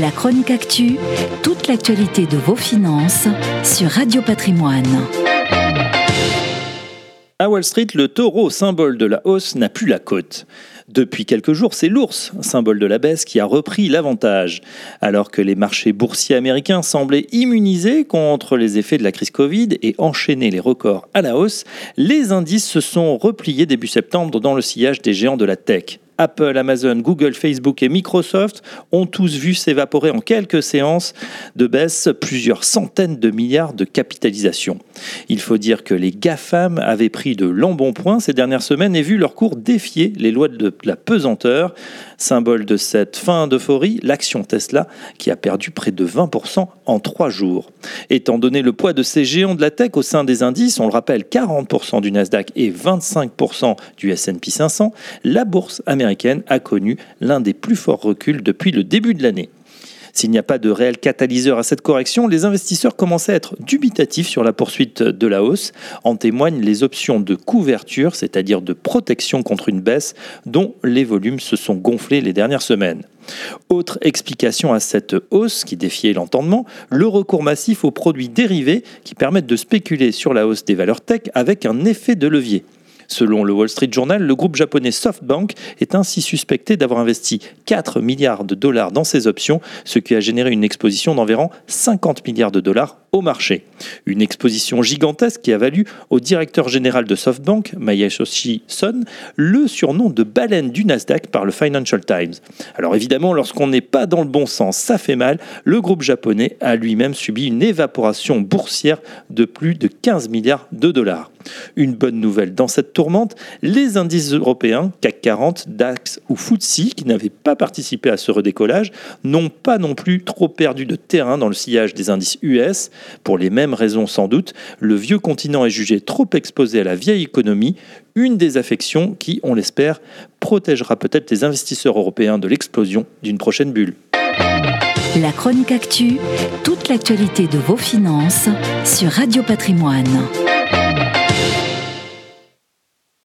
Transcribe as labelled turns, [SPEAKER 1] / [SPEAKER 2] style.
[SPEAKER 1] La chronique actu, toute l'actualité de vos finances sur Radio Patrimoine.
[SPEAKER 2] À Wall Street, le taureau, symbole de la hausse, n'a plus la côte. Depuis quelques jours, c'est l'ours, symbole de la baisse, qui a repris l'avantage. Alors que les marchés boursiers américains semblaient immunisés contre les effets de la crise Covid et enchaîner les records à la hausse, les indices se sont repliés début septembre dans le sillage des géants de la tech. Apple, Amazon, Google, Facebook et Microsoft ont tous vu s'évaporer en quelques séances de baisse plusieurs centaines de milliards de capitalisation. Il faut dire que les GAFAM avaient pris de l'embonpoint ces dernières semaines et vu leur cours défier les lois de la pesanteur. Symbole de cette fin d'euphorie, l'action Tesla qui a perdu près de 20% en trois jours. Étant donné le poids de ces géants de la tech au sein des indices, on le rappelle 40% du Nasdaq et 25% du S&P 500, la bourse américaine a connu l'un des plus forts reculs depuis le début de l'année. S'il n'y a pas de réel catalyseur à cette correction, les investisseurs commencent à être dubitatifs sur la poursuite de la hausse. En témoignent les options de couverture, c'est-à-dire de protection contre une baisse, dont les volumes se sont gonflés les dernières semaines. Autre explication à cette hausse qui défiait l'entendement, le recours massif aux produits dérivés qui permettent de spéculer sur la hausse des valeurs tech avec un effet de levier. Selon le Wall Street Journal, le groupe japonais SoftBank est ainsi suspecté d'avoir investi 4 milliards de dollars dans ses options, ce qui a généré une exposition d'environ 50 milliards de dollars au marché. Une exposition gigantesque qui a valu au directeur général de SoftBank, Masayoshi Son, le surnom de baleine du Nasdaq par le Financial Times. Alors évidemment, lorsqu'on n'est pas dans le bon sens, ça fait mal. Le groupe japonais a lui-même subi une évaporation boursière de plus de 15 milliards de dollars. Une bonne nouvelle dans cette tourmente, les indices européens, CAC 40, DAX ou FTSE, qui n'avaient pas participé à ce redécollage, n'ont pas non plus trop perdu de terrain dans le sillage des indices US. Pour les mêmes raisons sans doute, le vieux continent est jugé trop exposé à la vieille économie, une des affections qui, on l'espère, protégera peut-être les investisseurs européens de l'explosion d'une prochaine bulle.
[SPEAKER 1] La chronique actu, toute l'actualité de vos finances sur Radio Patrimoine.